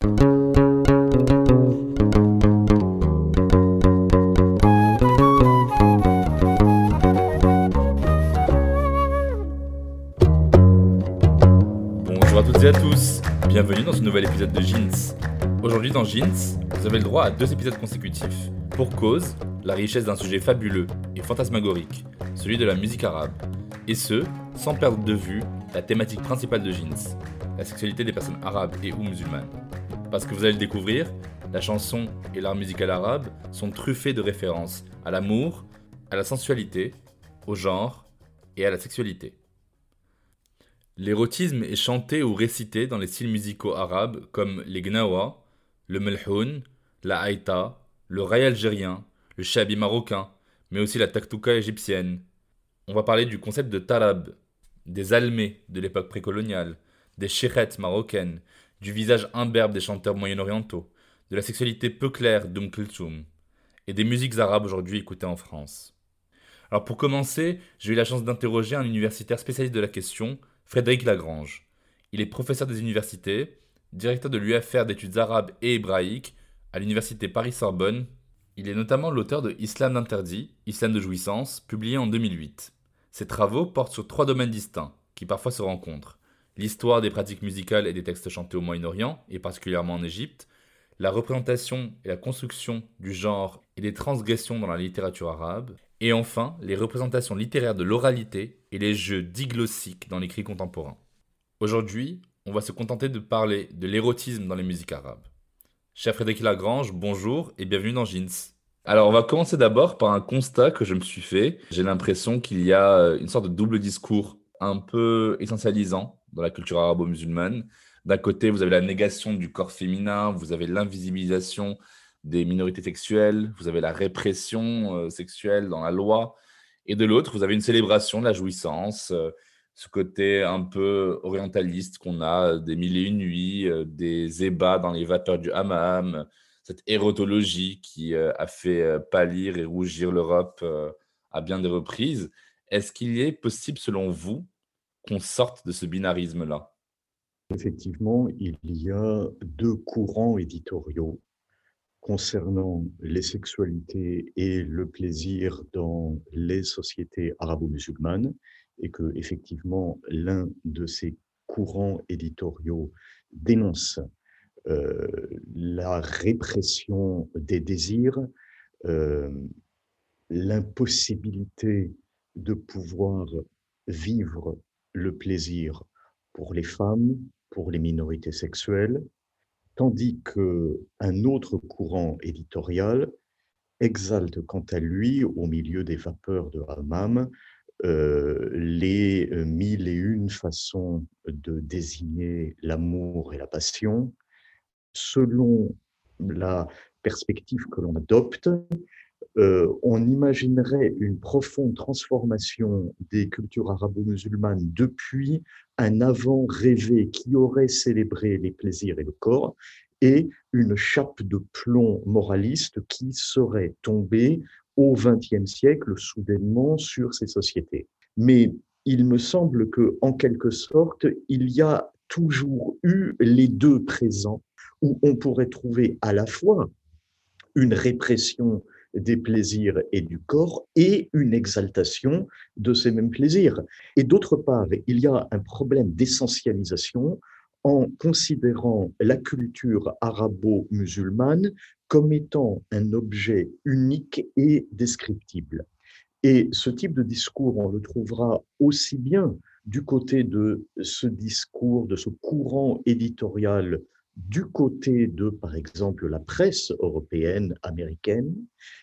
Bonjour à toutes et à tous, bienvenue dans ce nouvel épisode de Jeans. Aujourd'hui dans Jeans, vous avez le droit à deux épisodes consécutifs. Pour cause, la richesse d'un sujet fabuleux et fantasmagorique, celui de la musique arabe. Et ce, sans perdre de vue la thématique principale de Jeans, la sexualité des personnes arabes et ou musulmanes. Parce que vous allez le découvrir, la chanson et l'art musical arabe sont truffés de références à l'amour, à la sensualité, au genre et à la sexualité. L'érotisme est chanté ou récité dans les styles musicaux arabes comme les gnawa, le melhoun, la haïta, le raï algérien, le shabi marocain, mais aussi la taktouka égyptienne. On va parler du concept de tarab, des almés de l'époque précoloniale, des chérettes marocaines, du visage imberbe des chanteurs moyen-orientaux, de la sexualité peu claire d'Umm Kulthum, et des musiques arabes aujourd'hui écoutées en France. Alors pour commencer, j'ai eu la chance d'interroger un universitaire spécialiste de la question, Frédéric Lagrange. Il est professeur des universités, directeur de l'UFR d'études arabes et hébraïques à l'université Paris-Sorbonne. Il est notamment l'auteur de Islam d'interdit, Islam de jouissance, publié en 2008. Ses travaux portent sur trois domaines distincts, qui parfois se rencontrent. L'histoire des pratiques musicales et des textes chantés au Moyen-Orient, et particulièrement en Égypte, la représentation et la construction du genre et des transgressions dans la littérature arabe, et enfin les représentations littéraires de l'oralité et les jeux diglossiques dans l'écrit contemporain. Aujourd'hui, on va se contenter de parler de l'érotisme dans les musiques arabes. Cher Frédéric Lagrange, bonjour et bienvenue dans Jeans. Alors, on va commencer d'abord par un constat que je me suis fait. J'ai l'impression qu'il y a une sorte de double discours un peu essentialisant dans la culture arabo-musulmane. D'un côté, vous avez la négation du corps féminin, vous avez l'invisibilisation des minorités sexuelles, vous avez la répression euh, sexuelle dans la loi, et de l'autre, vous avez une célébration de la jouissance, euh, ce côté un peu orientaliste qu'on a des mille et une nuits, euh, des ébats dans les vapeurs du hammam, cette érotologie qui a fait pâlir et rougir l'Europe à bien des reprises. Est-ce qu'il est possible, selon vous, qu'on sorte de ce binarisme-là? Effectivement, il y a deux courants éditoriaux concernant les sexualités et le plaisir dans les sociétés arabo-musulmanes et que effectivement l'un de ces courants éditoriaux dénonce euh, la répression des désirs, euh, l'impossibilité de pouvoir vivre le plaisir pour les femmes, pour les minorités sexuelles, tandis qu'un autre courant éditorial exalte quant à lui, au milieu des vapeurs de Hammam, euh, les mille et une façons de désigner l'amour et la passion, selon la perspective que l'on adopte, euh, on imaginerait une profonde transformation des cultures arabo-musulmanes depuis un avant rêvé qui aurait célébré les plaisirs et le corps et une chape de plomb moraliste qui serait tombée au XXe siècle soudainement sur ces sociétés. Mais il me semble que, en quelque sorte, il y a toujours eu les deux présents où on pourrait trouver à la fois une répression des plaisirs et du corps et une exaltation de ces mêmes plaisirs. Et d'autre part, il y a un problème d'essentialisation en considérant la culture arabo-musulmane comme étant un objet unique et descriptible. Et ce type de discours, on le trouvera aussi bien du côté de ce discours, de ce courant éditorial du côté de, par exemple, la presse européenne, américaine,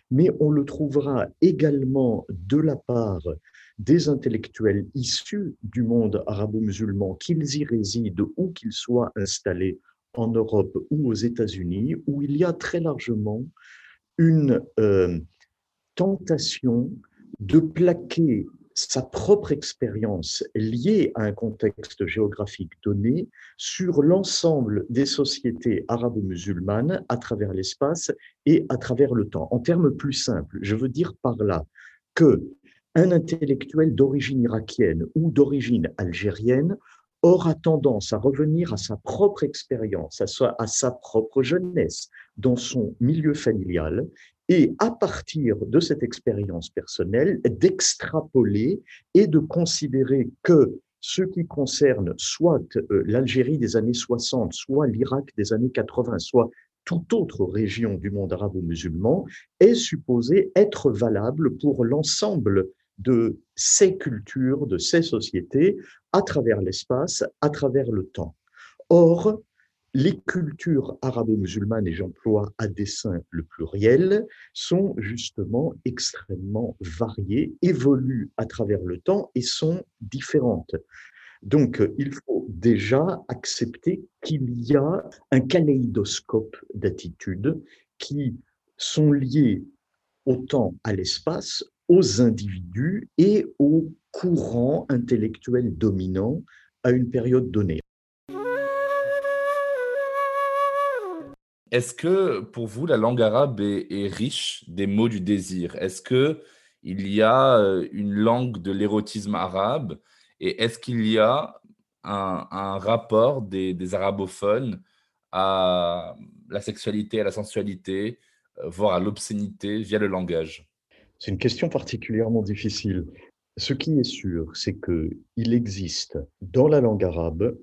mais on le trouvera également de la part des intellectuels issus du monde arabo-musulman, qu'ils y résident ou qu'ils soient installés en Europe ou aux États-Unis, où il y a très largement une euh, tentation de plaquer sa propre expérience liée à un contexte géographique donné sur l'ensemble des sociétés arabo-musulmanes à travers l'espace et à travers le temps. En termes plus simples, je veux dire par là que un intellectuel d'origine irakienne ou d'origine algérienne aura tendance à revenir à sa propre expérience, à à sa propre jeunesse, dans son milieu familial, et à partir de cette expérience personnelle, d'extrapoler et de considérer que ce qui concerne soit euh, l'Algérie des années 60, soit l'Irak des années 80, soit toute autre région du monde arabo-musulman, est supposé être valable pour l'ensemble de ces cultures, de ces sociétés, à travers l'espace, à travers le temps. Or, les cultures arabo-musulmanes, et j'emploie à dessein le pluriel, sont justement extrêmement variées, évoluent à travers le temps et sont différentes. Donc, il faut déjà accepter qu'il y a un kaléidoscope d'attitudes qui sont liées autant à l'espace, aux individus et aux courants intellectuels dominants à une période donnée. Est-ce que pour vous, la langue arabe est, riche des mots du désir? Est-ce que il y a euh, une langue de l'érotisme arabe? Et est-ce qu'il y a un, rapport des, arabophones à la sexualité, à la sensualité, euh, voire à l'obscénité via le langage? C'est une question particulièrement difficile. Ce qui est sûr, c'est qu'il existe dans la langue arabe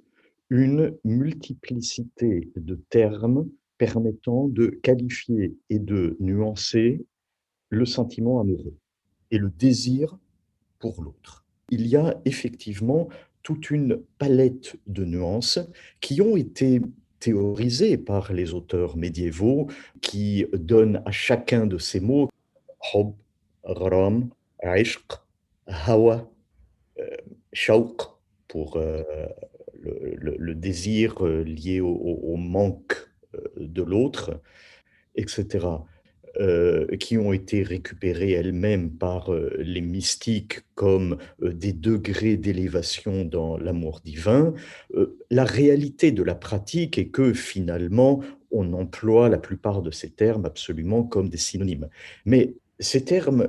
une multiplicité de termes permettant de qualifier et de nuancer le sentiment amoureux et le désir pour l'autre. Il y a effectivement toute une palette de nuances qui ont été théorisées par les auteurs médiévaux qui donnent à chacun de ces mots hub, ram, ishq, hawa, euh, pour euh, le, désir euh, lié au manque de l'autre, etc., euh, qui ont été récupérées elles-mêmes par euh, les mystiques comme des degrés d'élévation dans l'amour divin, la réalité de la pratique est que finalement, on emploie la plupart de ces termes absolument comme des synonymes. Mais ces termes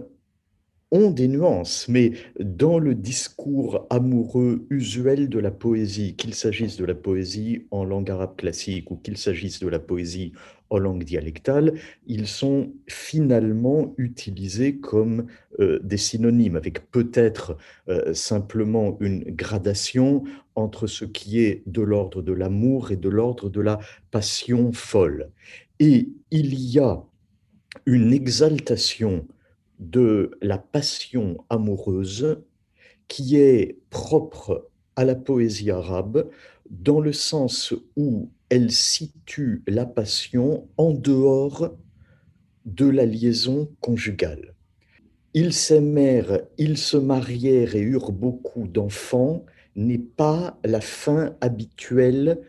ont des nuances, mais dans le discours amoureux usuel de la poésie, qu'il s'agisse de la poésie en langue arabe classique ou qu'il s'agisse de la poésie en langue dialectale, ils sont finalement utilisés comme euh, des synonymes, avec peut-être euh, simplement une gradation entre ce qui est de l'ordre de l'amour et de l'ordre de la passion folle. Et il y a une exaltation de la passion amoureuse qui est propre à la poésie arabe dans le sens où elle situe la passion en dehors de la liaison conjugale. Ils s'aimèrent, ils se marièrent et eurent beaucoup d'enfants n'est pas la fin habituelle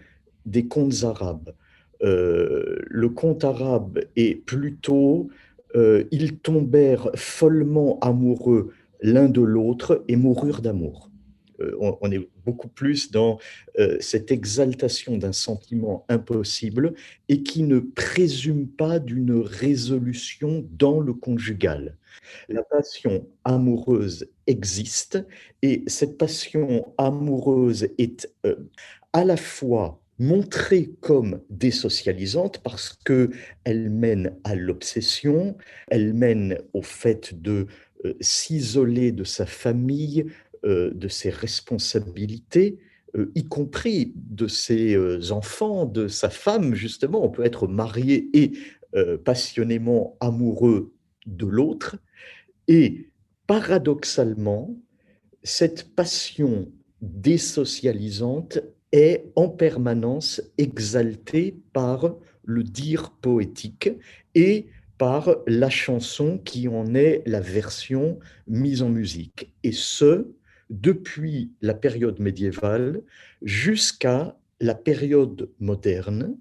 des contes arabes. Euh, le conte arabe est plutôt euh, ils tombèrent follement amoureux l'un de l'autre et moururent d'amour. Euh, on, est beaucoup plus dans euh, cette exaltation d'un sentiment impossible et qui ne présume pas d'une résolution dans le conjugal. La passion amoureuse existe et cette passion amoureuse est à la fois montrée comme désocialisante parce qu'elle mène à l'obsession, elle mène au fait de euh, s'isoler de sa famille, euh, de ses responsabilités, euh, y compris de ses enfants, de sa femme, justement. On peut être marié et passionnément amoureux de l'autre. Et paradoxalement, cette passion désocialisante est en permanence exalté par le dire poétique et par la chanson qui en est la version mise en musique. Et ce, depuis la période médiévale jusqu'à la période moderne,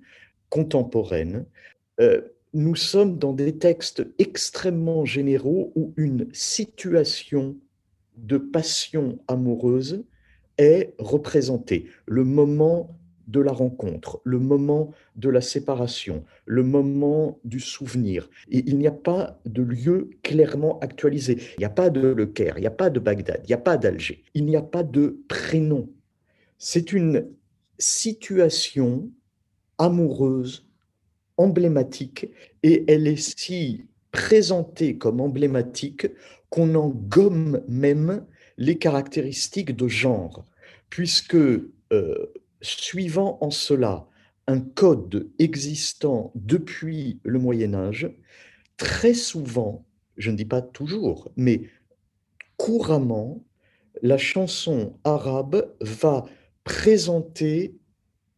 contemporaine. Euh, nous sommes dans des textes extrêmement généraux où une situation de passion amoureuse est représentée. Le moment de la rencontre, le moment de la séparation, le moment du souvenir. Et il n'y a pas de lieu clairement actualisé. Il n'y a pas de Le Caire, il n'y a pas de Bagdad, il n'y a pas d'Alger, il n'y a pas de prénom. C'est une situation amoureuse, emblématique, et elle est si présentée comme emblématique qu'on en gomme même les caractéristiques de genre, puisque euh, suivant en cela un code existant depuis le Moyen Âge, très souvent, je ne dis pas toujours, mais couramment, la chanson arabe va présenter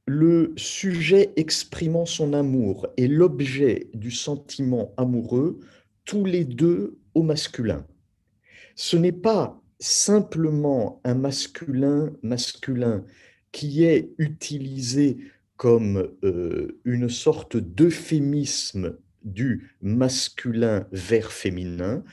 le sujet exprimant son amour et l'objet du sentiment amoureux, tous les deux au masculin. Ce n'est pas simplement un masculin masculin qui est utilisé comme euh, une sorte d'euphémisme du masculin vers féminin,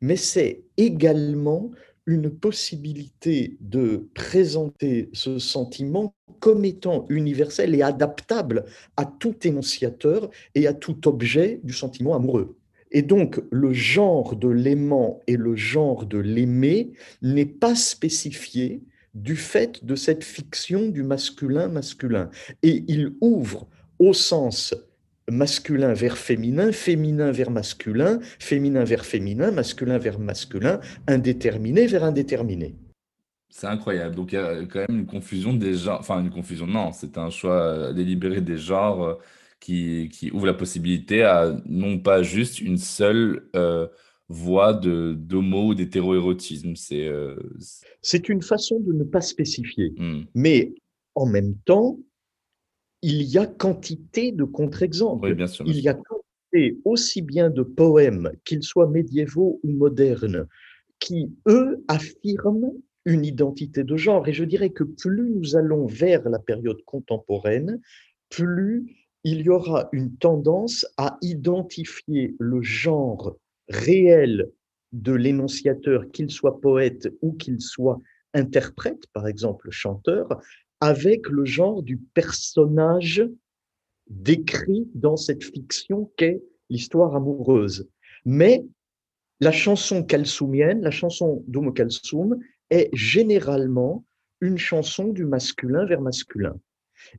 mais c'est également une possibilité de présenter ce sentiment comme étant universel et adaptable à tout énonciateur et à tout objet du sentiment amoureux. Et donc, le genre de l'aimant et le genre de l'aimé n'est pas spécifié du fait de cette fiction du masculin masculin. Et il ouvre au sens masculin vers féminin, féminin vers masculin, féminin vers féminin, masculin vers masculin, indéterminé vers indéterminé. C'est incroyable. Donc il y a quand même une confusion des genres. Enfin, une confusion, non, c'est un choix délibéré des genres euh, qui, qui ouvre la possibilité à non pas juste une seule euh, voie de d'homo ou d'hétéroérotisme. C'est euh, c'est une façon de ne pas spécifier. Hmm. Mais en même temps, il y a quantité de contre-exemples. il y a quantité aussi bien de poèmes, qu'ils soient médiévaux ou modernes, qui, eux, affirment une identité de genre. Et je dirais que plus nous allons vers la période contemporaine, plus il y aura une tendance à identifier le genre réel de l'énonciateur, qu'il soit poète ou qu'il soit interprète, par exemple chanteur, avec le genre du personnage décrit dans cette fiction qu'est l'histoire amoureuse. Mais la chanson kalsoumienne, la chanson d'Oum Kalsoum, est généralement une chanson du masculin vers masculin.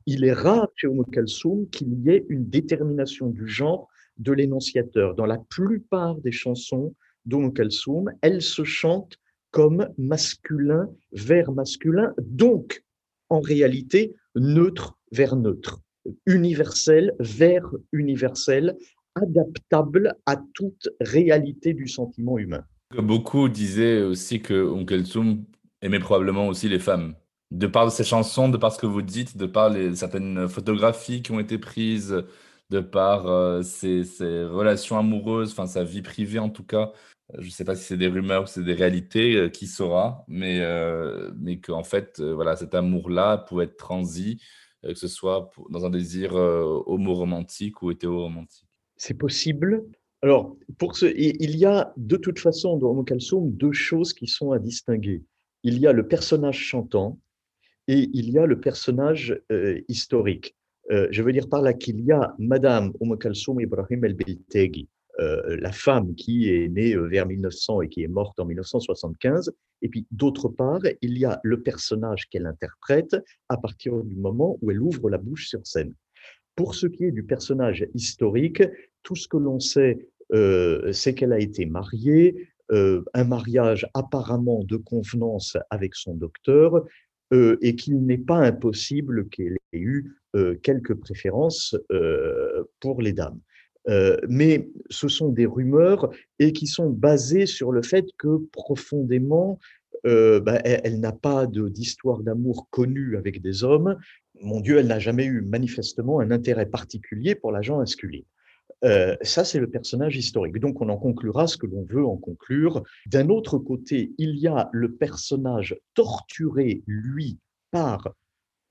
Il est rare chez Oum Kalsoum qu'il y ait une détermination du genre de l'énonciateur. Dans la plupart des chansons d'Oum Kalsoum, elles se chantent comme masculin vers masculin, donc en réalité neutre vers neutre, universel vers universel, adaptable à toute réalité du sentiment humain. Beaucoup disaient aussi que Onkel Tsum aimait probablement aussi les femmes. De par ses chansons, de par ce que vous dites, de par certaines photographies qui ont été prises, de par euh, ses, relations amoureuses, enfin sa vie privée en tout cas, je ne sais pas si c'est des rumeurs ou c'est des réalités, euh, qui saura, mais, euh, mais qu'en fait, euh, voilà, cet amour-là pouvait être transi, que ce soit dans un désir homo-romantique ou hétéro-romantique. C'est possible. Alors, pour ce, il y a de toute façon dans Homo deux choses qui sont à distinguer. Il y a le personnage chantant et il y a le personnage historique. je veux dire par là qu'il y a Madame Homo Kalsoum Ibrahim El-Beltegi, euh, la femme qui est née euh, vers 1900 et qui est morte en 1975. Et puis, d'autre part, il y a le personnage qu'elle interprète à partir du moment où elle ouvre la bouche sur scène. Pour ce qui est du personnage historique, tout ce que l'on sait, euh, c'est qu'elle a été mariée, un mariage apparemment de convenance avec son docteur, et qu'il n'est pas impossible qu'elle ait eu quelques préférences pour les dames. Euh, mais ce sont des rumeurs et qui sont basées sur le fait que profondément, euh, bah, elle, n'a pas d'histoire d'amour connue avec des hommes mon Dieu, elle n'a jamais eu manifestement un intérêt particulier pour l'agent masculine. Euh, ça, c'est le personnage historique. Donc, on en conclura ce que l'on veut en conclure. D'un autre côté, il y a le personnage torturé, lui, par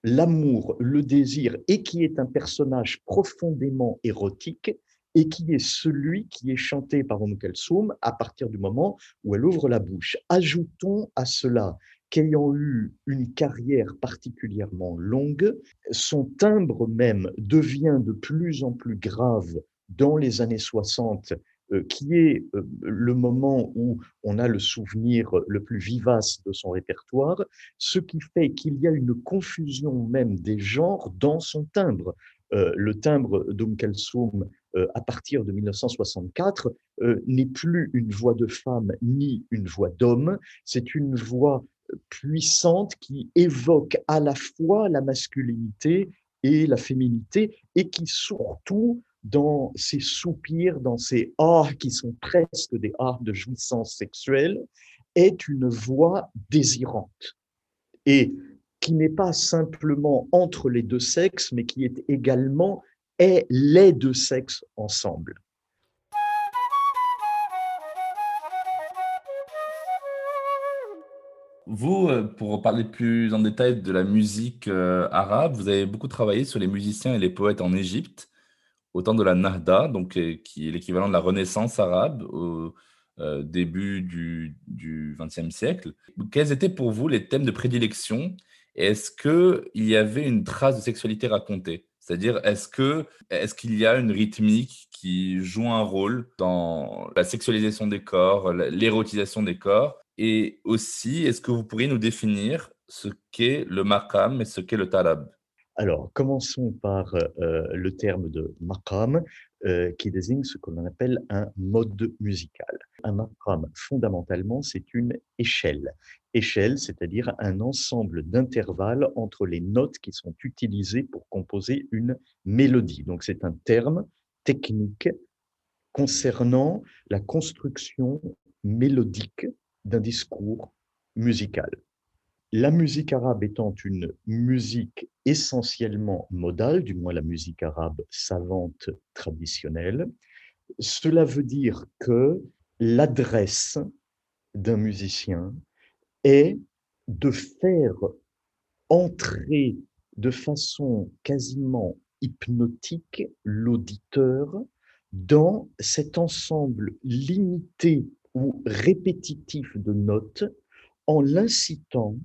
l'amour, le désir, et qui est un personnage profondément érotique, et qui est celui qui est chanté par Om Soum à partir du moment où elle ouvre la bouche. Ajoutons à cela qu'ayant eu une carrière particulièrement longue, son timbre même devient de plus en plus grave dans les années 60, euh, qui est euh, le moment où on a le souvenir le plus vivace de son répertoire, ce qui fait qu'il y a une confusion même des genres dans son timbre. Euh, le timbre d'Oum Kalsoum à partir de 1964 n'est plus une voix de femme ni une voix d'homme, c'est une voix puissante qui évoque à la fois la masculinité et la féminité et qui surtout dans ces soupirs, dans ces ah qui sont presque des ah de jouissance sexuelle, est une voix désirante et qui n'est pas simplement entre les deux sexes, mais qui est également est les deux sexes ensemble. Vous, euh, pour parler plus en détail de la musique euh, arabe, vous avez beaucoup travaillé sur les musiciens et les poètes en Égypte au temps de la Nahda, donc, qui est l'équivalent de la Renaissance arabe au euh, début du XXe siècle. Quels étaient pour vous les thèmes de prédilection? Est-ce qu'il y avait une trace de sexualité racontée? C'est-à-dire, est-ce qu'il est y a une rythmique qui joue un rôle dans la sexualisation des corps, l'érotisation des corps? Et aussi, est-ce que vous pourriez nous définir ce qu'est le maqam et ce qu'est le talab? Alors, commençons par euh, le terme de maqam, euh, qui désigne ce qu'on appelle un mode musical. Un maqam, fondamentalement, c'est une échelle. Échelle, c'est-à-dire un ensemble d'intervalles entre les notes qui sont utilisées pour composer une mélodie. Donc, c'est un terme technique concernant la construction mélodique d'un discours musical. La musique arabe étant une musique essentiellement modale, du moins la musique arabe savante traditionnelle, cela veut dire que l'adresse d'un musicien est de faire entrer de façon quasiment hypnotique l'auditeur dans cet ensemble limité ou répétitif de notes en l'incitant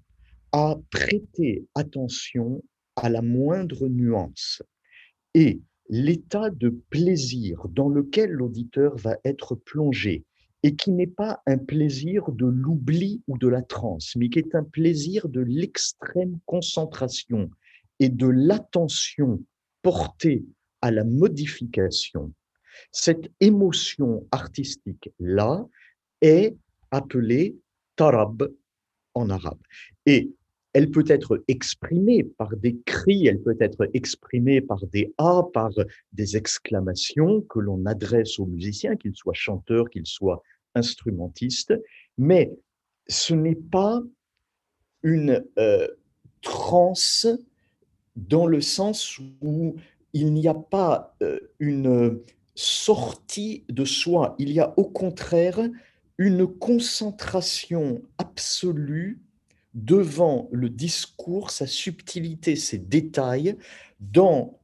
à prêter attention à la moindre nuance et l'état de plaisir dans lequel l'auditeur va être plongé et qui n'est pas un plaisir de l'oubli ou de la transe, mais qui est un plaisir de l'extrême concentration et de l'attention portée à la modification. Cette émotion artistique-là est appelée tarab en arabe. Et elle peut être exprimée par des cris, elle peut être exprimée par des A, par des exclamations que l'on adresse aux musiciens, qu'ils soient chanteurs, qu'ils soient instrumentistes, mais ce n'est pas une euh, transe dans le sens où il n'y a pas euh, une sortie de soi, il y a au contraire une concentration absolue devant le discours, sa subtilité, ses détails, dans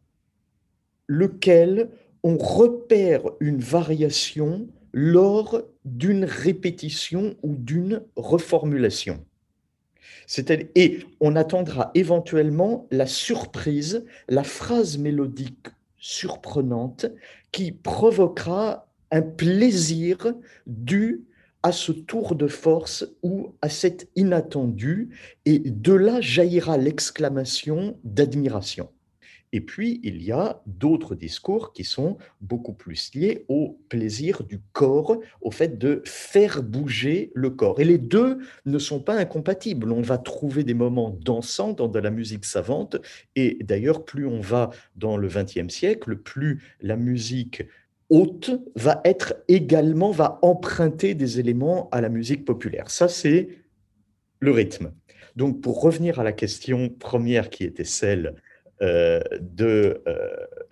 lequel on repère une variation lors d'une répétition ou d'une reformulation. Et on attendra éventuellement la surprise, la phrase mélodique surprenante qui provoquera un plaisir dû à ce tour de force ou à cet inattendu, et de là jaillira l'exclamation d'admiration. Et puis, il y a d'autres discours qui sont beaucoup plus liés au plaisir du corps, au fait de faire bouger le corps. Et les deux ne sont pas incompatibles. On va trouver des moments dansants dans de la musique savante. Et d'ailleurs, plus on va dans le XXe siècle, plus la musique haute va être également, va emprunter des éléments à la musique populaire. Ça, c'est le rythme. Donc, pour revenir à la question première qui était celle de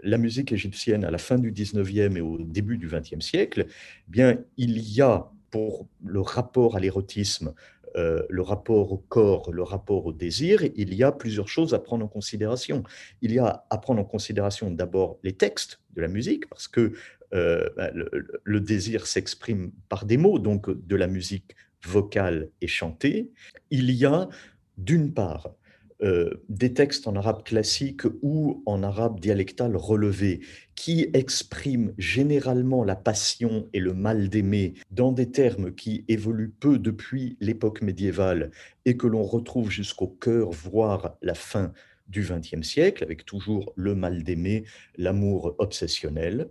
la musique égyptienne à la fin du 19e et au début du 20e siècle, eh bien, il y a pour le rapport à l'érotisme euh, le rapport au corps, le rapport au désir, il y a plusieurs choses à prendre en considération. Il y a à prendre en considération d'abord les textes de la musique, parce que euh, bah, le, désir s'exprime par des mots, donc de la musique vocale et chantée. Il y a d'une part euh, des textes en arabe classique ou en arabe dialectal relevé qui expriment généralement la passion et le mal d'aimer dans des termes qui évoluent peu depuis l'époque médiévale et que l'on retrouve jusqu'au cœur, voire la fin du XXe siècle, avec toujours le mal d'aimer, l'amour obsessionnel.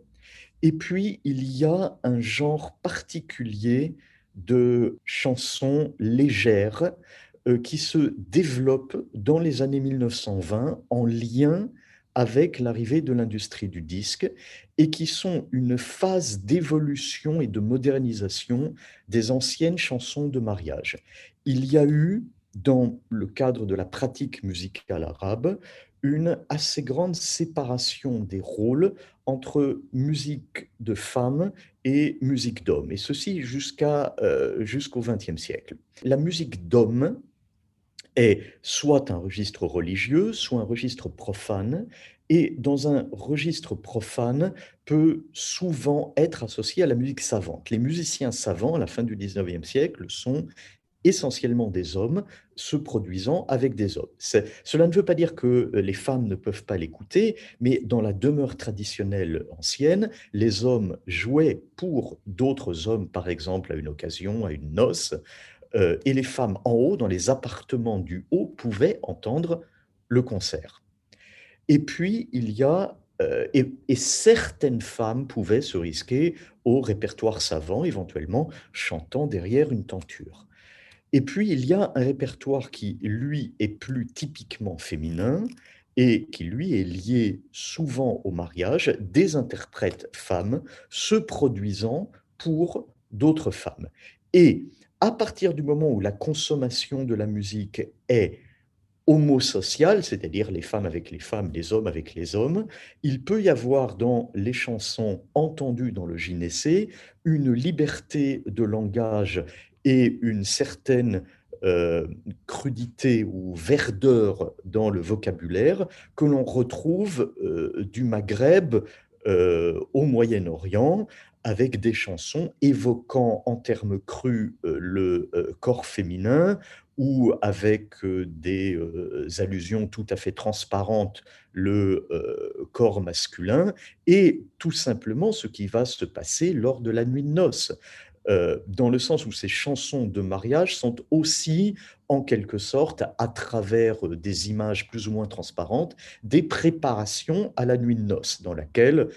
Et puis, il y a un genre particulier de chansons légères euh, qui se développe dans les années 1920 en lien avec l'arrivée de l'industrie du disque et qui sont une phase d'évolution et de modernisation des anciennes chansons de mariage. Il y a eu, dans le cadre de la pratique musicale arabe, une assez grande séparation des rôles entre musique de femmes et musique d'hommes, et ceci jusqu'à euh, jusqu'au XXe siècle. La musique d'hommes est soit un registre religieux, soit un registre profane, et dans un registre profane peut souvent être associé à la musique savante. Les musiciens savants, à la fin du 19e siècle, sont essentiellement des hommes se produisant avec des hommes. Cela ne veut pas dire que les femmes ne peuvent pas l'écouter, mais dans la demeure traditionnelle ancienne, les hommes jouaient pour d'autres hommes, par exemple à une occasion, à une noce, euh, et les femmes en haut, dans les appartements du haut, pouvaient entendre le concert. Et puis, il y a, euh, et, certaines femmes pouvaient se risquer au répertoire savant, éventuellement chantant derrière une tenture. Et puis, il y a un répertoire qui, lui, est plus typiquement féminin et qui, lui, est lié souvent au mariage, des interprètes femmes se produisant pour d'autres femmes. Et à partir du moment où la consommation de la musique est homosociale, c'est-à-dire les femmes avec les femmes, les hommes avec les hommes, il peut y avoir dans les chansons entendues dans le gynécée une liberté de langage et une certaine euh, crudité ou verdeur dans le vocabulaire que l'on retrouve euh, du Maghreb euh, au Moyen-Orient, avec des chansons évoquant en termes crus le corps féminin ou avec des allusions tout à fait transparentes le corps masculin et tout simplement ce qui va se passer lors de la nuit de noces. Dans le sens où ces chansons de mariage sont aussi, en quelque sorte, à travers des images plus ou moins transparentes, des préparations à la nuit de noces, dans laquelle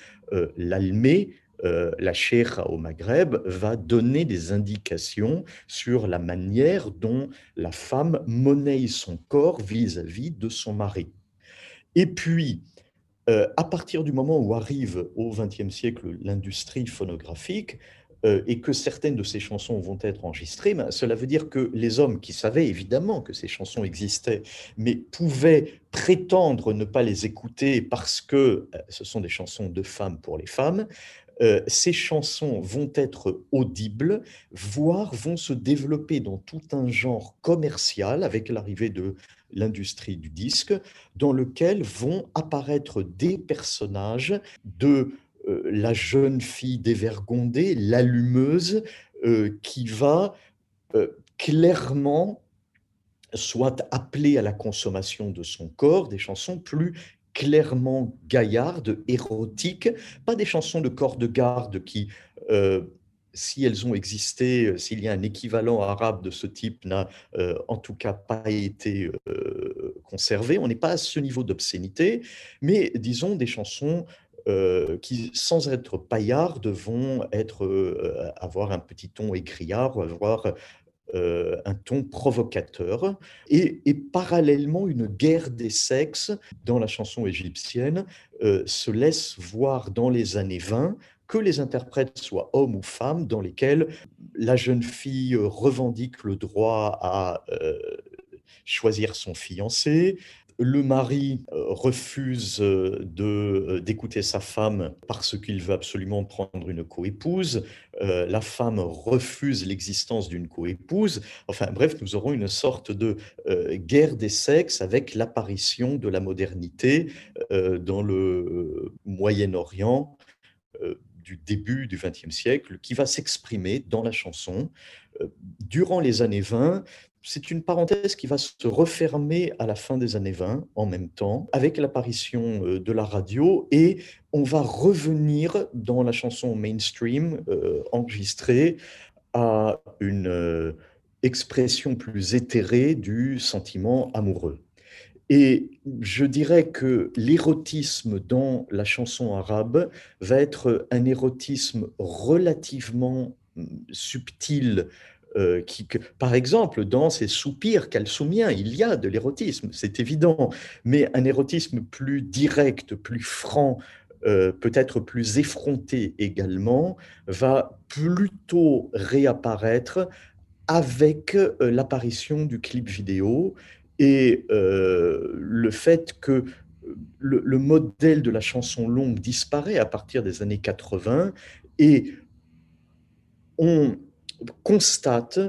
l'almé euh, la Sheikha au Maghreb va donner des indications sur la manière dont la femme monnaie son corps vis-à-vis de son mari. Et puis, euh, à partir du moment où arrive au XXe siècle l'industrie phonographique, euh, et que certaines de ces chansons vont être enregistrées, ben, cela veut dire que les hommes qui savaient évidemment que ces chansons existaient, mais pouvaient prétendre ne pas les écouter parce que ce sont des chansons de femmes pour les femmes, euh, ces chansons vont être audibles, voire vont se développer dans tout un genre commercial avec l'arrivée de l'industrie du disque, dans lequel vont apparaître des personnages de euh, la jeune fille dévergondée, l'allumeuse, euh, qui va clairement soit appelée à la consommation de son corps, des chansons plus clairement gaillardes, érotiques, pas des chansons de corps de garde qui, euh, si elles ont existé, euh, s'il y a un équivalent arabe de ce type, n'a euh, en tout cas pas été conservé. On n'est pas à ce niveau d'obscénité, mais disons des chansons qui, sans être paillardes, vont être, avoir un petit ton écriard ou avoir euh, un ton provocateur, et, parallèlement une guerre des sexes dans la chanson égyptienne euh, se laisse voir dans les années 20 que les interprètes soient hommes ou femmes, dans lesquels la jeune fille revendique le droit à euh, choisir son fiancé, le mari euh, refuse euh, de, d'écouter sa femme parce qu'il veut absolument prendre une coépouse. la femme refuse l'existence d'une coépouse. Enfin bref, nous aurons une sorte de guerre des sexes avec l'apparition de la modernité dans le Moyen-Orient du début du XXe siècle qui va s'exprimer dans la chanson. Durant les années 20, c'est une parenthèse qui va se refermer à la fin des années 20 en même temps, avec l'apparition euh, de la radio, et on va revenir dans la chanson mainstream euh, enregistrée à une euh, expression plus éthérée du sentiment amoureux. Et je dirais que l'érotisme dans la chanson arabe va être un érotisme relativement hum, subtil, euh, par exemple, dans ces soupirs calsoumiens, il y a de l'érotisme, c'est évident, mais un érotisme plus direct, plus franc, euh, peut-être plus effronté également, va plutôt réapparaître avec euh, l'apparition du clip vidéo et le fait que le, le, modèle de la chanson longue disparaît à partir des années 80 et on constate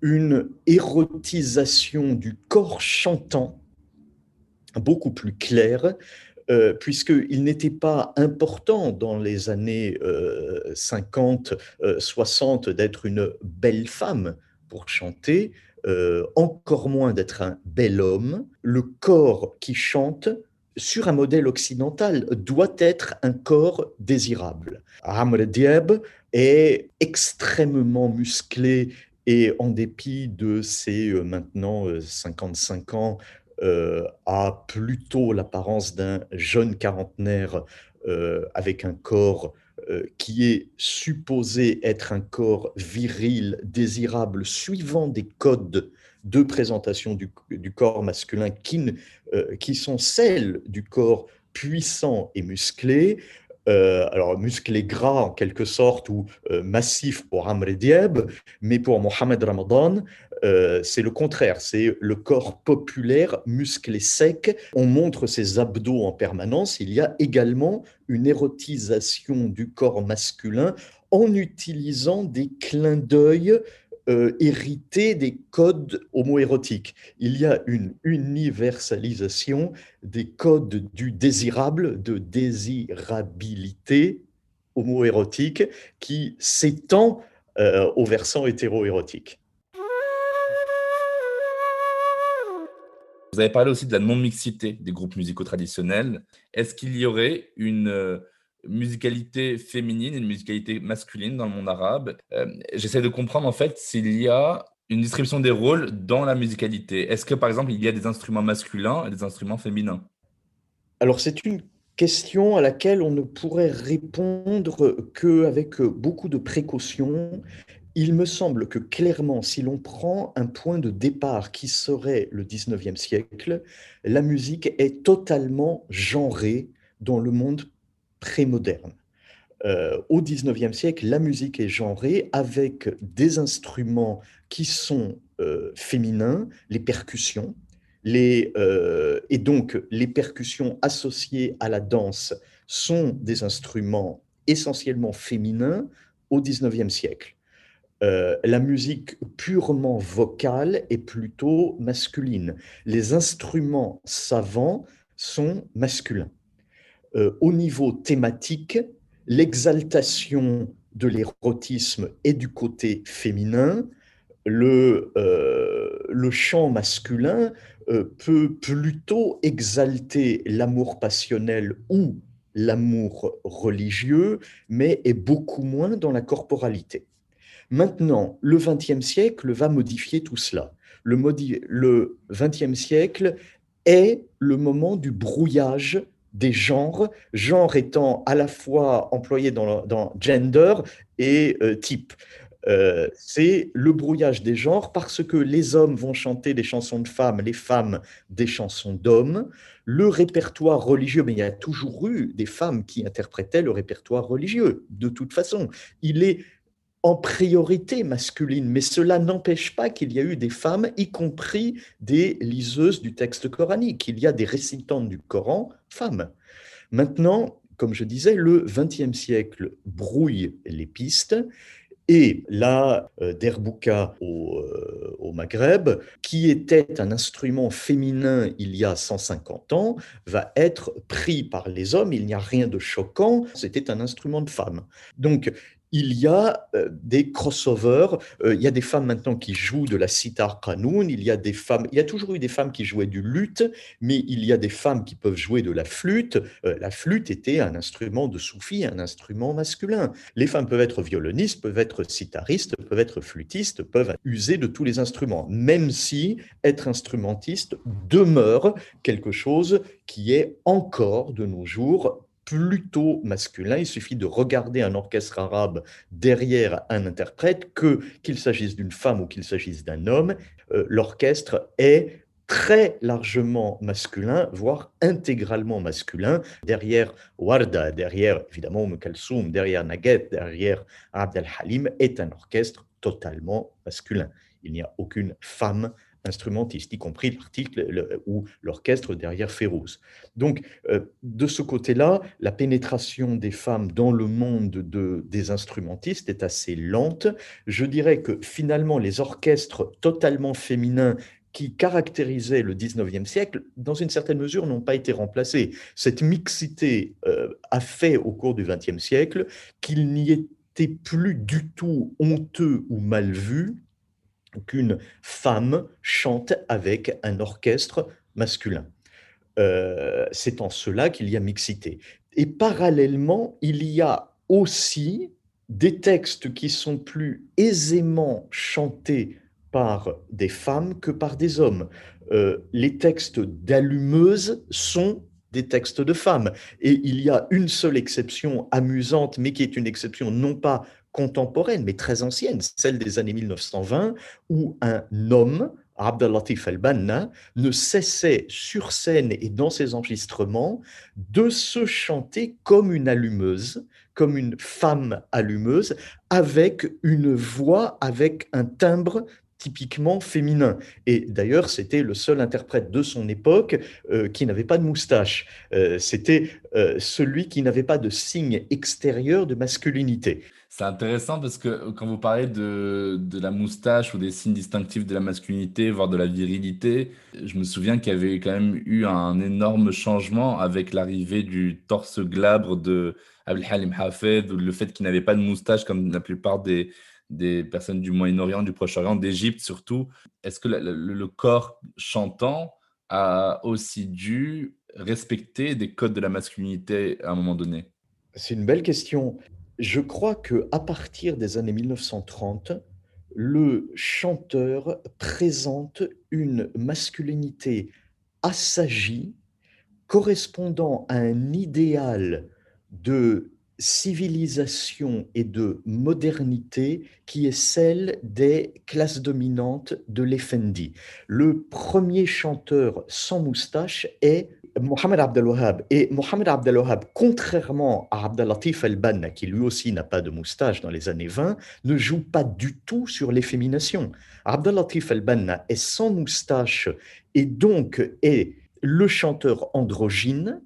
une érotisation du corps chantant beaucoup plus claire, euh, puisqu'il n'était pas important dans les années 50, euh, 60 euh, d'être une belle femme pour chanter, encore moins d'être un bel homme. Le corps qui chante sur un modèle occidental doit être un corps désirable. Amr Diab est extrêmement musclé et en dépit de ses euh, maintenant 55 euh, ans, euh, a plutôt l'apparence d'un jeune quarantenaire avec un corps qui est supposé être un corps viril, désirable, suivant des codes de présentation du, corps masculin qui, qui sont celles du corps puissant et musclé, euh, alors musclé gras en quelque sorte ou euh, massif pour Amr Diab, mais pour Mohamed Ramadan, euh, c'est le contraire, c'est le corps populaire, musclé sec. On montre ses abdos en permanence. Il y a également une érotisation du corps masculin en utilisant des clins d'œil euh, hérité des codes homoérotiques. Il y a une universalisation des codes du désirable, de désirabilité homoérotique qui s'étend euh, au versant hétéroérotique. Vous avez parlé aussi de la non-mixité des groupes musicaux traditionnels. Est-ce qu'il y aurait une euh, musicalité féminine et une musicalité masculine dans le monde arabe. Euh, j'essaie de comprendre en fait s'il y a une distribution des rôles dans la musicalité. Est-ce que par exemple il y a des instruments masculins et des instruments féminins? Alors c'est une question à laquelle on ne pourrait répondre qu'avec beaucoup de précautions. Il me semble que clairement, si l'on prend un point de départ qui serait le 19e siècle, la musique est totalement genrée dans le monde prémoderne. Euh, au XIXe siècle, la musique est genrée avec des instruments qui sont euh, féminins, les percussions, euh, et donc les percussions associées à la danse sont des instruments essentiellement féminins au XIXe siècle. la musique purement vocale est plutôt masculine. Les instruments savants sont masculins. Euh, au niveau thématique, l'exaltation de l'érotisme est du côté féminin, le, euh, le chant masculin euh, peut plutôt exalter l'amour passionnel ou l'amour religieux, mais est beaucoup moins dans la corporalité. Maintenant, le XXe siècle va modifier tout cela. Le XXe siècle est le moment du brouillage des genres, genre étant à la fois employé dans, gender et euh, type. Euh, c'est le brouillage des genres parce que les hommes vont chanter des chansons de femmes, les femmes des chansons d'hommes. Le répertoire religieux, mais il y a toujours eu des femmes qui interprétaient le répertoire religieux, de toute façon. Il est en priorité masculine, mais cela n'empêche pas qu'il y a eu des femmes, y compris des liseuses du texte coranique. Il y a des récitantes du Coran, femmes. Maintenant, comme je disais, le XXe siècle brouille les pistes et la euh, derbouka au, euh, au, Maghreb, qui était un instrument féminin il y a 150 ans, va être pris par les hommes. Il n'y a rien de choquant, c'était un instrument de femme. Donc il y a euh, des crossovers. Euh, il y a des femmes maintenant qui jouent de la sitar qanoun. Il y a des femmes. Il y a toujours eu des femmes qui jouaient du luth, mais il y a des femmes qui peuvent jouer de la flûte. Euh, la flûte était un instrument de soufi, un instrument masculin. Les femmes peuvent être violonistes, peuvent être sitaristes, peuvent être flûtistes, peuvent user de tous les instruments, même si être instrumentiste demeure quelque chose qui est encore de nos jours plutôt masculin. Il suffit de regarder un orchestre arabe derrière un interprète, que qu'il s'agisse d'une femme ou qu'il s'agisse d'un homme, euh, l'orchestre est très largement masculin, voire intégralement masculin. Derrière Warda, derrière évidemment Umm derrière Naguet, derrière Abd al-Halim, est un orchestre totalement masculin. Il n'y a aucune femme instrumentiste, y compris l'article ou l'orchestre derrière Férouz. Donc, euh, de ce côté-là, la pénétration des femmes dans le monde de, des instrumentistes est assez lente. Je dirais que finalement, les orchestres totalement féminins qui caractérisaient le 19e siècle, dans une certaine mesure, n'ont pas été remplacés. Cette mixité euh, a fait au cours du 20e siècle qu'il n'y était plus du tout honteux ou mal vu qu'une femme chante avec un orchestre masculin. Euh, c'est en cela qu'il y a mixité. Et parallèlement, il y a aussi des textes qui sont plus aisément chantés par des femmes que par des hommes. Euh, les textes d'allumeuses sont des textes de femmes. Et il y a une seule exception amusante, mais qui est une exception non pas contemporaine, mais très ancienne, celle des années 1920, où un homme, Abdellatif El-Banna, ne cessait sur scène et dans ses enregistrements de se chanter comme une allumeuse, comme une femme allumeuse, avec une voix, avec un timbre typiquement féminin. Et d'ailleurs, c'était le seul interprète de son époque euh, qui n'avait pas de moustache. Euh, c'était euh, celui qui n'avait pas de signe extérieur de masculinité. C'est intéressant parce que quand vous parlez de, la moustache ou des signes distinctifs de la masculinité, voire de la virilité, je me souviens qu'il y avait quand même eu un énorme changement avec l'arrivée du torse glabre de Abdelhalim Hafed, ou le fait qu'il n'avait pas de moustache comme la plupart des, des personnes du Moyen-Orient, du Proche-Orient, d'Égypte surtout. Est-ce que le, corps chantant a aussi dû respecter des codes de la masculinité à un moment donné? C'est une belle question. Je crois que à partir des années 1930, le chanteur présente une masculinité assagie correspondant à un idéal de civilisation et de modernité qui est celle des classes dominantes de l'Effendi. Le premier chanteur sans moustache est Mohamed Abdel Wahab. Et Mohamed Abdel Wahab, contrairement à Abdelatif El-Banna, qui lui aussi n'a pas de moustache dans les années 20, ne joue pas du tout sur l'effémination. Abdelatif El-Banna est sans moustache et donc est le chanteur androgyne.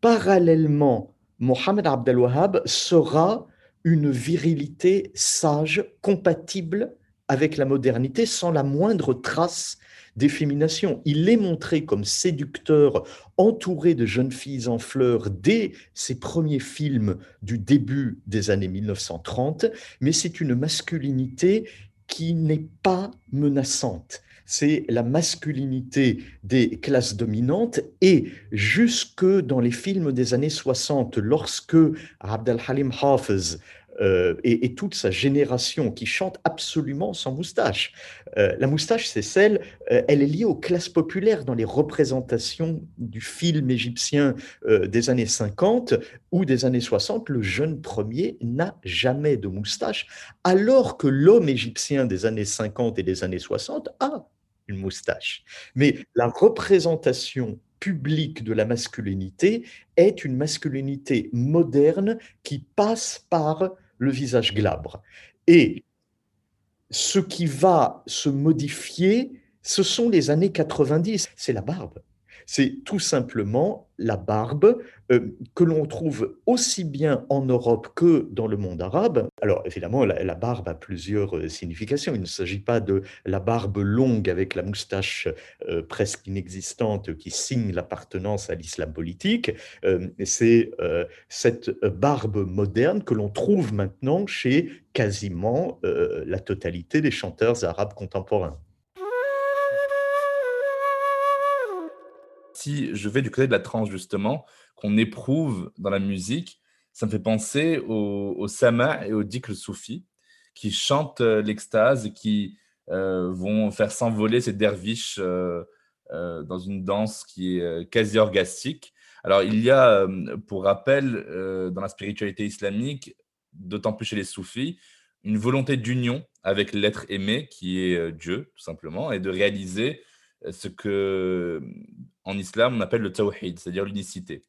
Parallèlement, Mohamed Abdel Wahab sera une virilité sage, compatible avec la modernité, sans la moindre trace d'effémination. Il est montré comme séducteur, entouré de jeunes filles en fleurs dès ses premiers films du début des années 1930, mais c'est une masculinité qui n'est pas menaçante c'est la masculinité des classes dominantes et jusque dans les films des années 60, lorsque Abdel Halim Hafez euh, et, toute sa génération qui chante absolument sans moustache. Euh, la moustache, c'est celle, euh, elle est liée aux classes populaires dans les représentations du film égyptien des années 50 ou des années 60. Le jeune premier n'a jamais de moustache, alors que l'homme égyptien des années 50 et des années 60 a une moustache. Mais la représentation publique de la masculinité est une masculinité moderne qui passe par le visage glabre. Et ce qui va se modifier, ce sont les années 90, c'est la barbe. C'est tout simplement la barbe euh, que l'on trouve aussi bien en Europe que dans le monde arabe. Alors évidemment, la, barbe a plusieurs euh, significations. Il ne s'agit pas de la barbe longue avec la moustache euh, presque inexistante qui signe l'appartenance à l'islam politique. C'est cette barbe moderne que l'on trouve maintenant chez quasiment la totalité des chanteurs arabes contemporains. Si je vais du côté de la trance, justement, qu'on éprouve dans la musique, ça me fait penser au, Sama et au Dik Soufi, qui chantent euh, l'extase qui euh, vont faire s'envoler ces derviches euh, dans une danse qui est quasi orgastique. Alors, il y a, pour rappel, dans la spiritualité islamique, d'autant plus chez les soufis, une volonté d'union avec l'être aimé, qui est Dieu, tout simplement, et de réaliser ce que en islam on appelle le tawhid, c'est-à-dire l'unicité.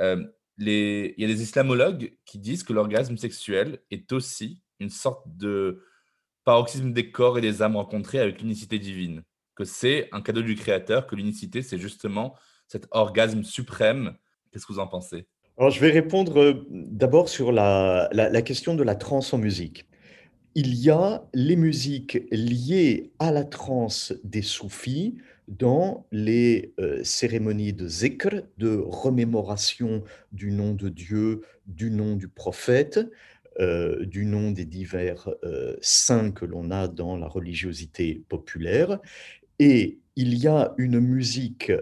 Euh, il y a des islamologues qui disent que l'orgasme sexuel est aussi une sorte de paroxysme des corps et des âmes rencontrés avec l'unicité divine, que c'est un cadeau du Créateur, que l'unicité, c'est justement cet orgasme suprême. Qu'est-ce que vous en pensez? Alors, je vais répondre euh, d'abord sur la, la, question de la trance en musique. Il y a les musiques liées à la trance des soufis, dans les euh, cérémonies de zikr, de remémoration du nom de Dieu, du nom du prophète, euh, du nom des divers euh, saints que l'on a dans la religiosité populaire. Et il y a une musique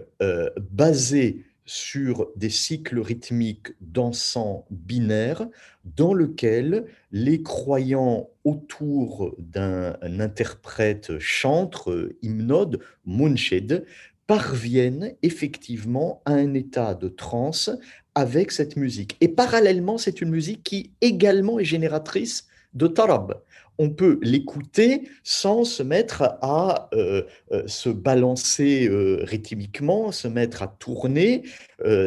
basée sur des cycles rythmiques d'encens binaires dans lequel les croyants autour d'un interprète chantre, hymnode, munshed, parviennent effectivement à un état de transe avec cette musique. Et parallèlement, c'est une musique qui également est génératrice de tarab on peut l'écouter sans se mettre à euh, euh, se balancer euh, rythmiquement, se mettre à tourner,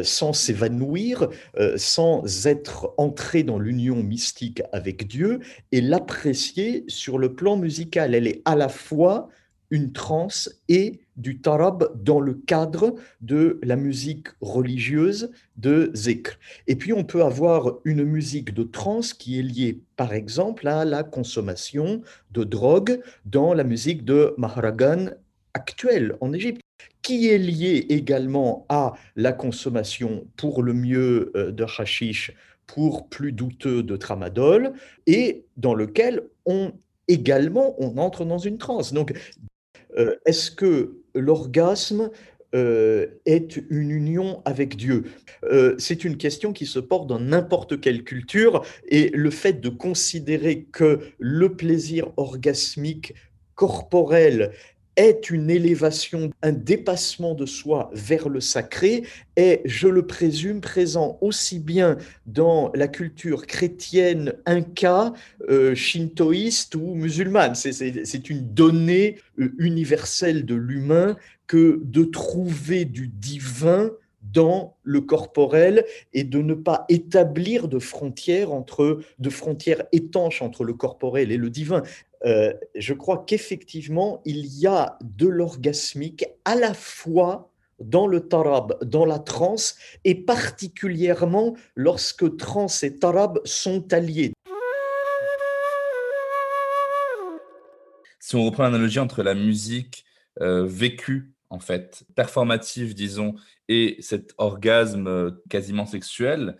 sans s'évanouir, sans être entré dans l'union mystique avec Dieu et l'apprécier sur le plan musical. Elle est à la fois une transe et du tarab dans le cadre de la musique religieuse de zikr. Et puis on peut avoir une musique de trance qui est liée par exemple à la consommation de drogue dans la musique de Maharagan actuelle en Égypte qui est liée également à la consommation pour le mieux euh, de hashish, pour plus douteux de tramadol, et dans lequel on également on entre dans une transe. Donc euh, est-ce que l'orgasme euh, est une union avec Dieu? Euh, C'est une question qui se porte dans n'importe quelle culture et le fait de considérer que le plaisir orgasmique corporel est une élévation, un dépassement de soi vers le sacré, est, je le présume, présent aussi bien dans la culture chrétienne, inca, euh, shintoïste ou musulmane. C'est une donnée euh, universelle de l'humain que de trouver du divin dans le corporel et de ne pas établir de frontières entre de frontières étanches entre le corporel et le divin. Euh, je crois qu'effectivement, il y a de l'orgasmique à la fois dans le tarab, dans la transe, et particulièrement lorsque transe et tarab sont alliés. Si on reprend l'analogie entre la musique euh, vécue, en fait, performative, disons, et cet orgasme euh, quasiment sexuel,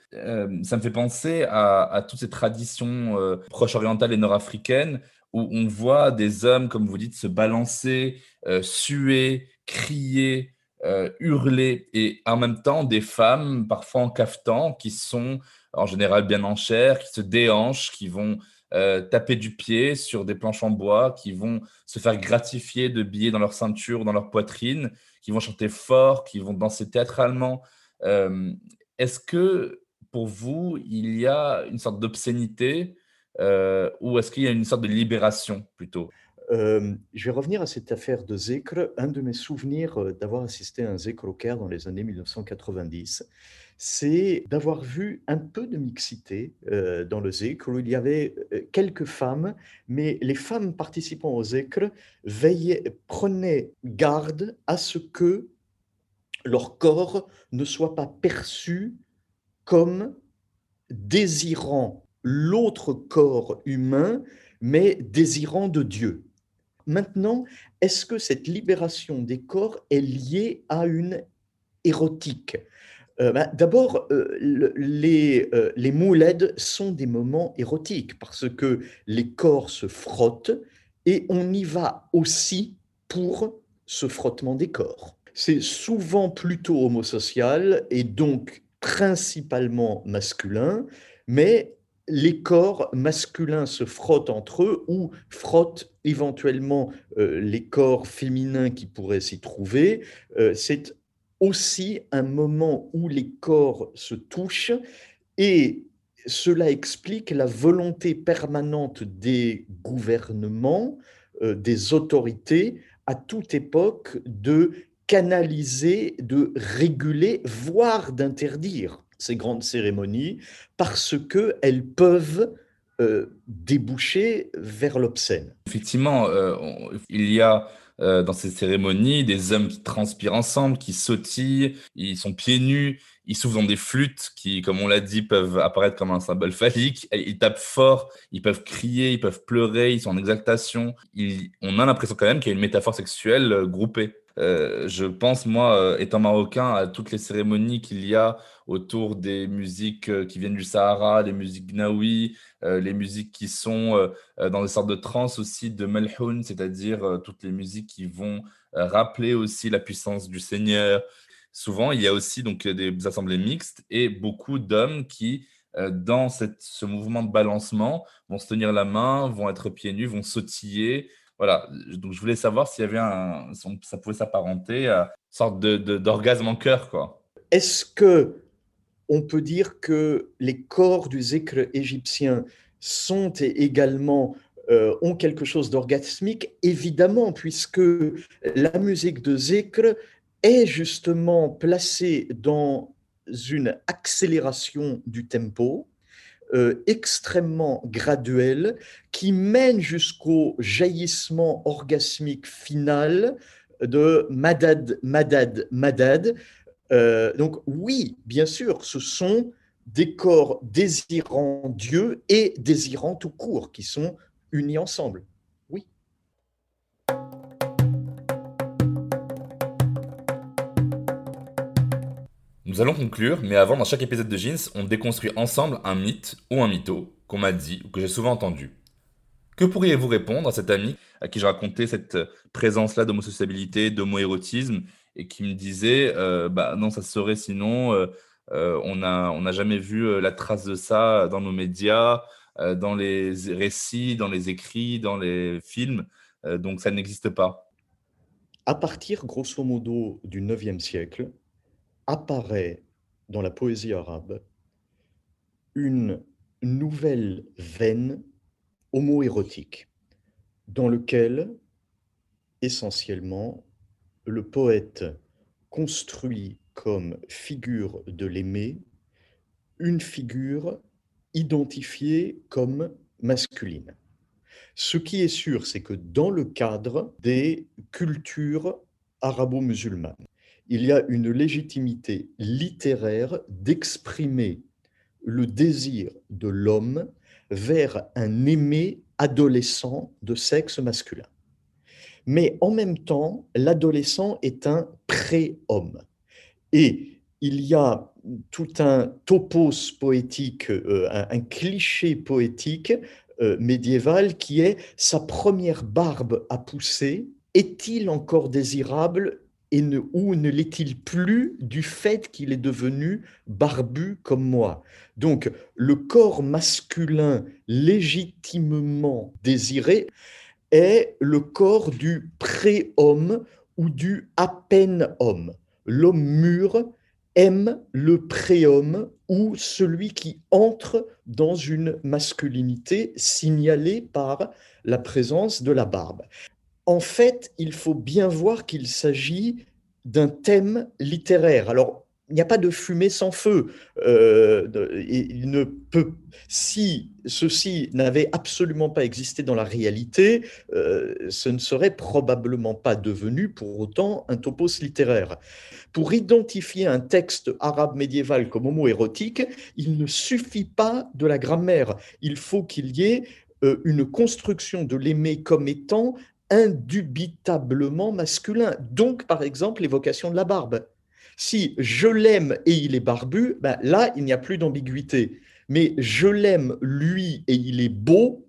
ça me fait penser à, toutes ces traditions proche orientales et nord-africaines où on voit des hommes, comme vous dites, se balancer, euh, suer, crier, euh, hurler, et en même temps des femmes, parfois en cafetan, qui sont en général bien en chair, qui se déhanchent, qui vont euh, taper du pied sur des planches en bois, qui vont se faire gratifier de billets dans leur ceinture, dans leur poitrine, qui vont chanter fort, qui vont danser théâtralement. Est-ce que pour vous, il y a une sorte d'obscénité euh, ou est-ce qu'il y a une sorte de libération plutôt? Euh, je vais revenir à cette affaire de Zekr. Un de mes souvenirs euh, d'avoir assisté à un Zekr au Caire dans les années 1990, c'est d'avoir vu un peu de mixité euh, dans le Zekr, où il y avait quelques femmes, mais les femmes participant au veillaient, prenaient garde à ce que leur corps ne soit pas perçu comme désirant l'autre corps humain, mais désirant de Dieu. Maintenant, est-ce que cette libération des corps est liée à une érotique? Euh, bah, D'abord, euh, les, euh, les mouleds sont des moments érotiques parce que les corps se frottent et on y va aussi pour ce frottement des corps. C'est souvent plutôt homosocial et donc principalement masculin, mais les corps masculins se frottent entre eux ou frottent éventuellement euh, les corps féminins qui pourraient s'y trouver. Euh, c'est aussi un moment où les corps se touchent et cela explique la volonté permanente des gouvernements, euh, des autorités, à toute époque, de canaliser, de réguler, voire d'interdire ces grandes cérémonies parce qu'elles peuvent euh, déboucher vers l'obscène. Effectivement, euh, il y a euh, dans ces cérémonies des hommes qui transpirent ensemble, qui sautillent, ils sont pieds nus, ils soufflent dans des flûtes qui, comme on l'a dit, peuvent apparaître comme un symbole phallique. Ils tapent fort, ils peuvent crier, ils peuvent pleurer, ils sont en exaltation. on a l'impression quand même qu'il y a une métaphore sexuelle groupée. Euh, je pense, moi, euh, étant marocain, à toutes les cérémonies qu'il y a autour des musiques euh, qui viennent du Sahara, les musiques gnawi, les musiques qui sont dans des sortes de trance aussi, de melhoun, c'est-à-dire toutes les musiques qui vont rappeler aussi la puissance du Seigneur. Souvent, il y a aussi donc des assemblées mixtes et beaucoup d'hommes qui dans ce mouvement de balancement, vont se tenir la main, vont être pieds nus, vont sautiller, voilà, donc je voulais savoir s'il y avait un, ça pouvait s'apparenter à une sorte d'orgasme de, en cœur, quoi. Est-ce que on peut dire que les corps du zikr égyptien sont également euh, ont quelque chose d'orgasmique? Évidemment, puisque la musique de zikr est justement placée dans une accélération du tempo, euh, extrêmement graduel qui mène jusqu'au jaillissement orgasmique final de Madad, Madad, Madad. Euh, donc oui, bien sûr, ce sont des corps désirant Dieu et désirant tout court qui sont unis ensemble. Nous allons conclure, mais avant, dans chaque épisode de Jeans, on déconstruit ensemble un mythe ou un mytho qu'on m'a dit ou que j'ai souvent entendu. Que pourriez-vous répondre à cet ami à qui je racontais cette présence-là d'homosociabilité, d'homoérotisme, et qui me disait euh, bah non, ça serait sinon, euh, euh, on n'a jamais vu la trace de ça dans nos médias, dans les récits, dans les écrits, dans les films, donc ça n'existe pas. À partir, grosso modo, du 9e siècle, apparaît dans la poésie arabe une nouvelle veine homoérotique dans lequel essentiellement le poète construit comme figure de l'aimé une figure identifiée comme masculine. Ce qui est sûr, c'est que dans le cadre des cultures arabo-musulmanes, il y a une légitimité littéraire d'exprimer le désir de l'homme vers un aimé adolescent de sexe masculin. Mais en même temps, l'adolescent est un pré-homme. Et il y a tout un topos poétique, euh, un, cliché poétique euh, médiéval qui est sa première barbe à pousser. Est-il encore désirable et ne, ne l'est-il plus du fait qu'il est devenu barbu comme moi? Donc, le corps masculin légitimement désiré est le corps du pré-homme ou du à peine homme. L'homme mûr aime le préhomme ou celui qui entre dans une masculinité signalée par la présence de la barbe. En fait, il faut bien voir qu'il s'agit d'un thème littéraire. Alors, il n'y a pas de fumée sans feu. Euh, il ne peut, si ceci n'avait absolument pas existé dans la réalité, euh, ce ne serait probablement pas devenu pour autant un topos littéraire. Pour identifier un texte arabe médiéval comme homo-érotique, il ne suffit pas de la grammaire. Il faut qu'il y ait euh, une construction de l'aimer comme étant indubitablement masculin. Donc, par exemple, l'évocation de la barbe. Si je l'aime et il est barbu, ben là, il n'y a plus d'ambiguïté. Mais je l'aime lui et il est beau,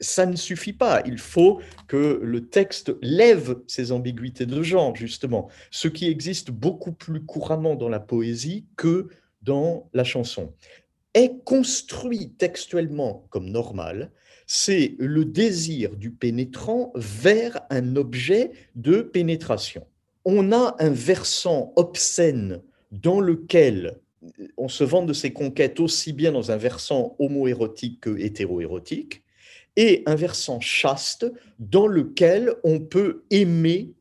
ça ne suffit pas. Il faut que le texte lève ces ambiguïtés de genre, justement, ce qui existe beaucoup plus couramment dans la poésie que dans la chanson. Est construit textuellement comme normal, c'est le désir du pénétrant vers un objet de pénétration. On a un versant obscène dans lequel on se vante de ses conquêtes aussi bien dans un versant homo-érotique que hétéro-érotique, et un versant chaste dans lequel on peut aimer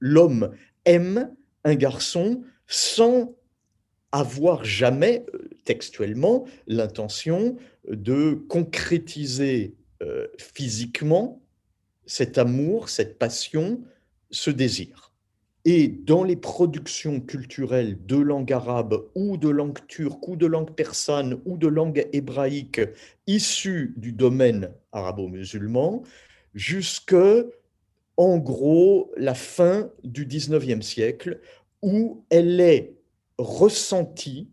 l'homme, aime un garçon sans avoir jamais euh, textuellement l'intention de concrétiser euh, physiquement cet amour, cette passion, ce désir. Et dans les productions culturelles de langue arabe ou de langue turque ou de langue persane ou de langue hébraïque issues du domaine arabo-musulman, jusque, en gros, la fin du XIXe siècle, où elle est ressentie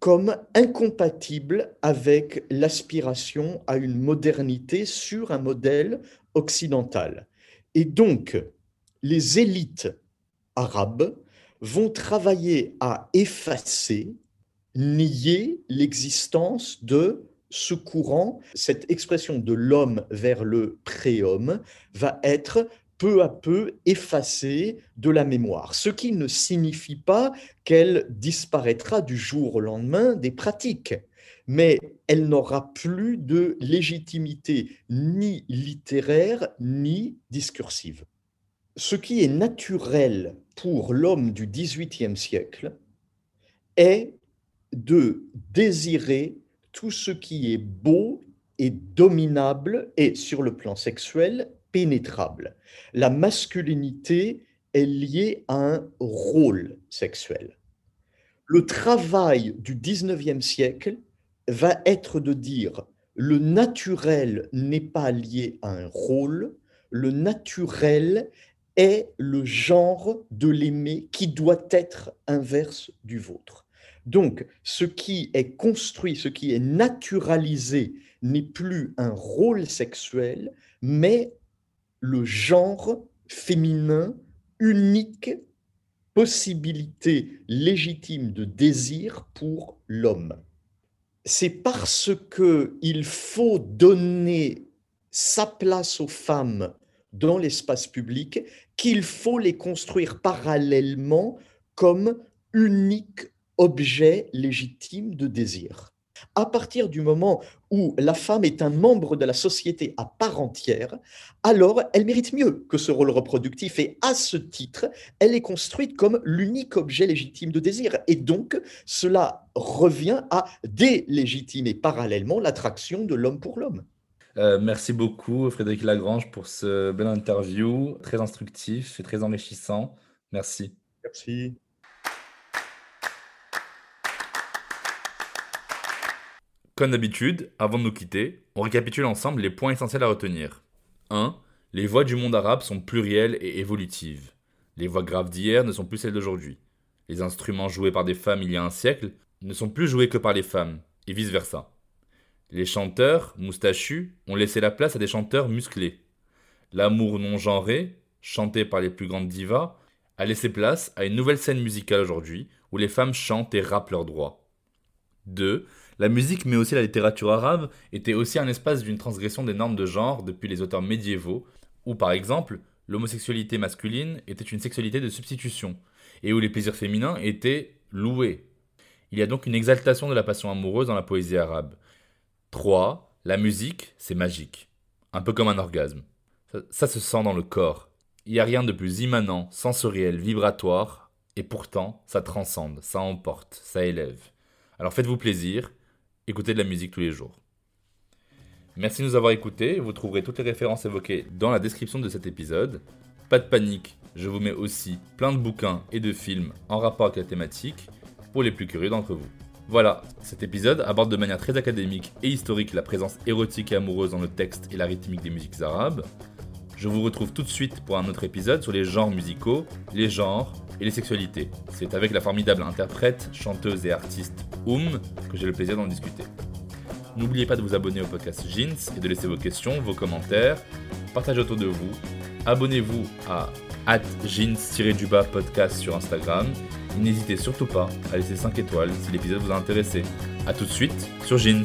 comme incompatible avec l'aspiration à une modernité sur un modèle occidental. Et donc, les élites arabes vont travailler à effacer, nier l'existence de ce courant. Cette expression de l'homme vers le préhomme va être peu à peu effacée de la mémoire, ce qui ne signifie pas qu'elle disparaîtra du jour au lendemain des pratiques, mais elle n'aura plus de légitimité ni littéraire ni discursive. Ce qui est naturel pour l'homme du XVIIIe siècle est de désirer tout ce qui est beau et dominable et sur le plan sexuel pénétrable. La masculinité est liée à un rôle sexuel. Le travail du XIXe siècle va être de dire le naturel n'est pas lié à un rôle, le naturel est le genre de l'aimer qui doit être inverse du vôtre. Donc, ce qui est construit, ce qui est naturalisé, n'est plus un rôle sexuel, mais le genre féminin unique, possibilité légitime de désir pour l'homme. C'est parce que il faut donner sa place aux femmes dans l'espace public qu'il faut les construire parallèlement comme unique objet légitime de désir. À partir du moment où la femme est un membre de la société à part entière, alors elle mérite mieux que ce rôle reproductif et à ce titre, elle est construite comme l'unique objet légitime de désir. Et donc, cela revient à délégitimer parallèlement l'attraction de l'homme pour l'homme. Euh, merci beaucoup, Frédéric Lagrange, pour ce bel interview, très instructif et très enrichissant. Merci. Merci. Comme d'habitude, avant de nous quitter, on récapitule ensemble les points essentiels à retenir. 1. Les voix du monde arabe sont plurielles et évolutives. Les voix graves d'hier ne sont plus celles d'aujourd'hui. Les instruments joués par des femmes il y a un siècle ne sont plus joués que par les femmes, et vice-versa. Les chanteurs, moustachus, ont laissé la place à des chanteurs musclés. L'amour non genré, chanté par les plus grandes divas, a laissé place à une nouvelle scène musicale aujourd'hui où les femmes chantent et rappent leurs droits. 2. La musique, mais aussi la littérature arabe, était aussi un espace d'une transgression des normes de genre depuis les auteurs médiévaux, où par exemple, l'homosexualité masculine était une sexualité de substitution, et où les plaisirs féminins étaient loués. Il y a donc une exaltation de la passion amoureuse dans la poésie arabe. 3. La musique, c'est magique. Un peu comme un orgasme. Ça, ça se sent dans le corps. Il n'y a rien de plus immanent, sensoriel, vibratoire, et pourtant, ça transcende, ça emporte, ça élève. Alors faites-vous plaisir, écoutez de la musique tous les jours. Merci de nous avoir écoutés, vous trouverez toutes les références évoquées dans la description de cet épisode. Pas de panique, je vous mets aussi plein de bouquins et de films en rapport avec la thématique pour les plus curieux d'entre vous. Voilà, cet épisode aborde de manière très académique et historique la présence érotique et amoureuse dans le texte et la rythmique des musiques arabes. Je vous retrouve tout de suite pour un autre épisode sur les genres musicaux, les genres et les sexualités. C'est avec la formidable interprète, chanteuse et artiste Oum que j'ai le plaisir d'en discuter. N'oubliez pas de vous abonner au podcast Jeans et de laisser vos questions, vos commentaires, partagez autour de vous, abonnez-vous à jeans-du-bas podcast sur Instagram et n'hésitez surtout pas à laisser 5 étoiles si l'épisode vous a intéressé. A tout de suite sur Jeans.